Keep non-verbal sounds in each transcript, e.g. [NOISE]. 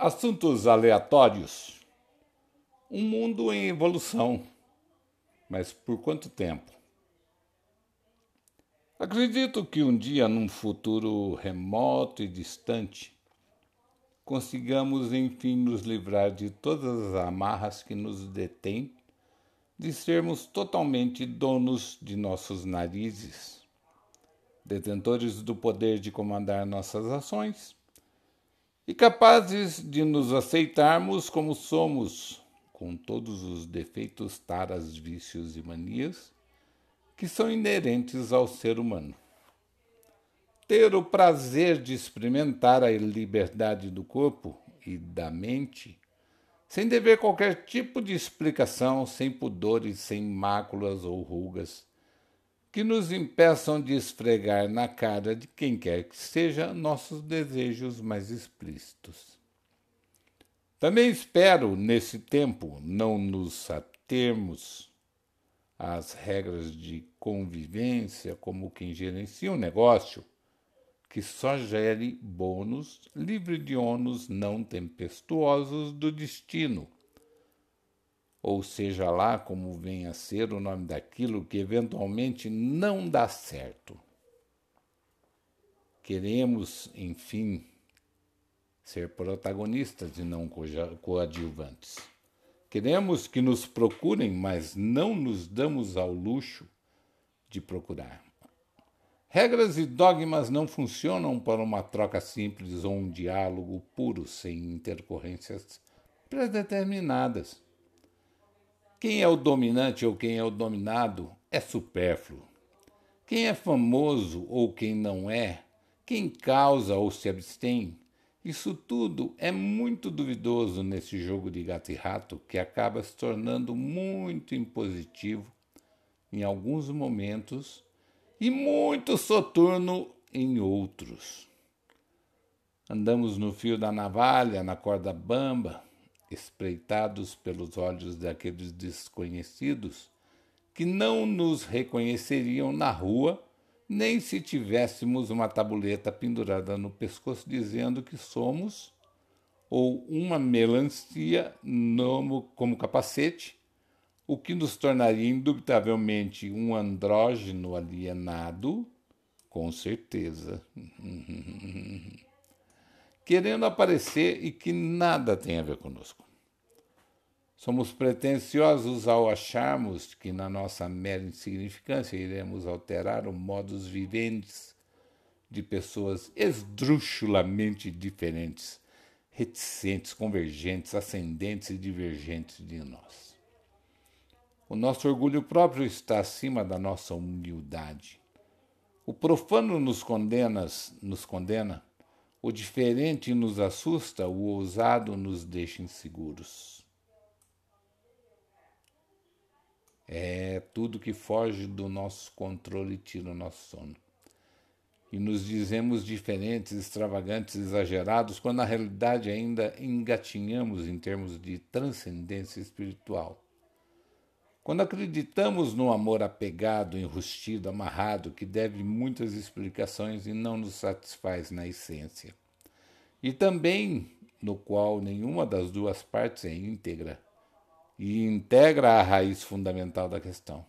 Assuntos aleatórios. Um mundo em evolução. Mas por quanto tempo? Acredito que um dia, num futuro remoto e distante, consigamos enfim nos livrar de todas as amarras que nos detêm, de sermos totalmente donos de nossos narizes, detentores do poder de comandar nossas ações e capazes de nos aceitarmos como somos, com todos os defeitos, taras, vícios e manias que são inerentes ao ser humano. Ter o prazer de experimentar a liberdade do corpo e da mente, sem dever qualquer tipo de explicação, sem pudores, sem máculas ou rugas, que nos impeçam de esfregar na cara de quem quer que seja nossos desejos mais explícitos. Também espero, nesse tempo, não nos atermos às regras de convivência como quem gerencia um negócio que só gere bônus livre de ônus não tempestuosos do destino ou seja lá como venha a ser o nome daquilo que eventualmente não dá certo. Queremos, enfim, ser protagonistas e não coadjuvantes. Queremos que nos procurem, mas não nos damos ao luxo de procurar. Regras e dogmas não funcionam para uma troca simples ou um diálogo puro sem intercorrências predeterminadas. Quem é o dominante ou quem é o dominado é supérfluo. Quem é famoso ou quem não é, quem causa ou se abstém, isso tudo é muito duvidoso nesse jogo de gato e rato que acaba se tornando muito impositivo em alguns momentos e muito soturno em outros. Andamos no fio da navalha, na corda bamba, espreitados pelos olhos daqueles desconhecidos que não nos reconheceriam na rua, nem se tivéssemos uma tabuleta pendurada no pescoço dizendo que somos, ou uma melancia como capacete, o que nos tornaria indubitavelmente um andrógeno alienado, com certeza. [LAUGHS] querendo aparecer e que nada tem a ver conosco. Somos pretensiosos ao acharmos que, na nossa mera insignificância, iremos alterar o modus viventes de pessoas esdrúxulamente diferentes, reticentes, convergentes, ascendentes e divergentes de nós. O nosso orgulho próprio está acima da nossa humildade. O profano nos condena, nos condena o diferente nos assusta, o ousado nos deixa inseguros. É tudo que foge do nosso controle tira o nosso sono. E nos dizemos diferentes, extravagantes, exagerados, quando na realidade ainda engatinhamos em termos de transcendência espiritual. Quando acreditamos no amor apegado, enrustido, amarrado, que deve muitas explicações e não nos satisfaz na essência, e também no qual nenhuma das duas partes é íntegra e integra a raiz fundamental da questão.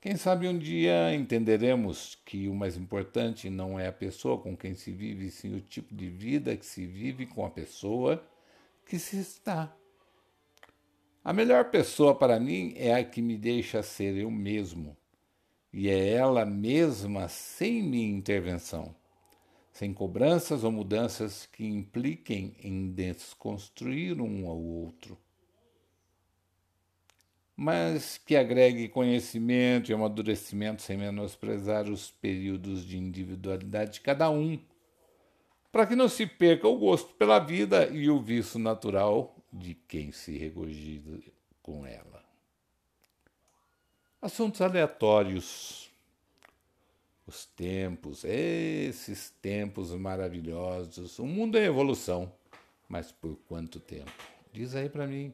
Quem sabe um dia entenderemos que o mais importante não é a pessoa com quem se vive, sim o tipo de vida que se vive com a pessoa que se está. A melhor pessoa para mim é a que me deixa ser eu mesmo, e é ela mesma sem minha intervenção, sem cobranças ou mudanças que impliquem em desconstruir um ao outro, mas que agregue conhecimento e amadurecimento sem menosprezar os períodos de individualidade de cada um, para que não se perca o gosto pela vida e o vício natural de quem se regozija com ela. Assuntos aleatórios. Os tempos, esses tempos maravilhosos. O mundo é evolução, mas por quanto tempo? Diz aí para mim.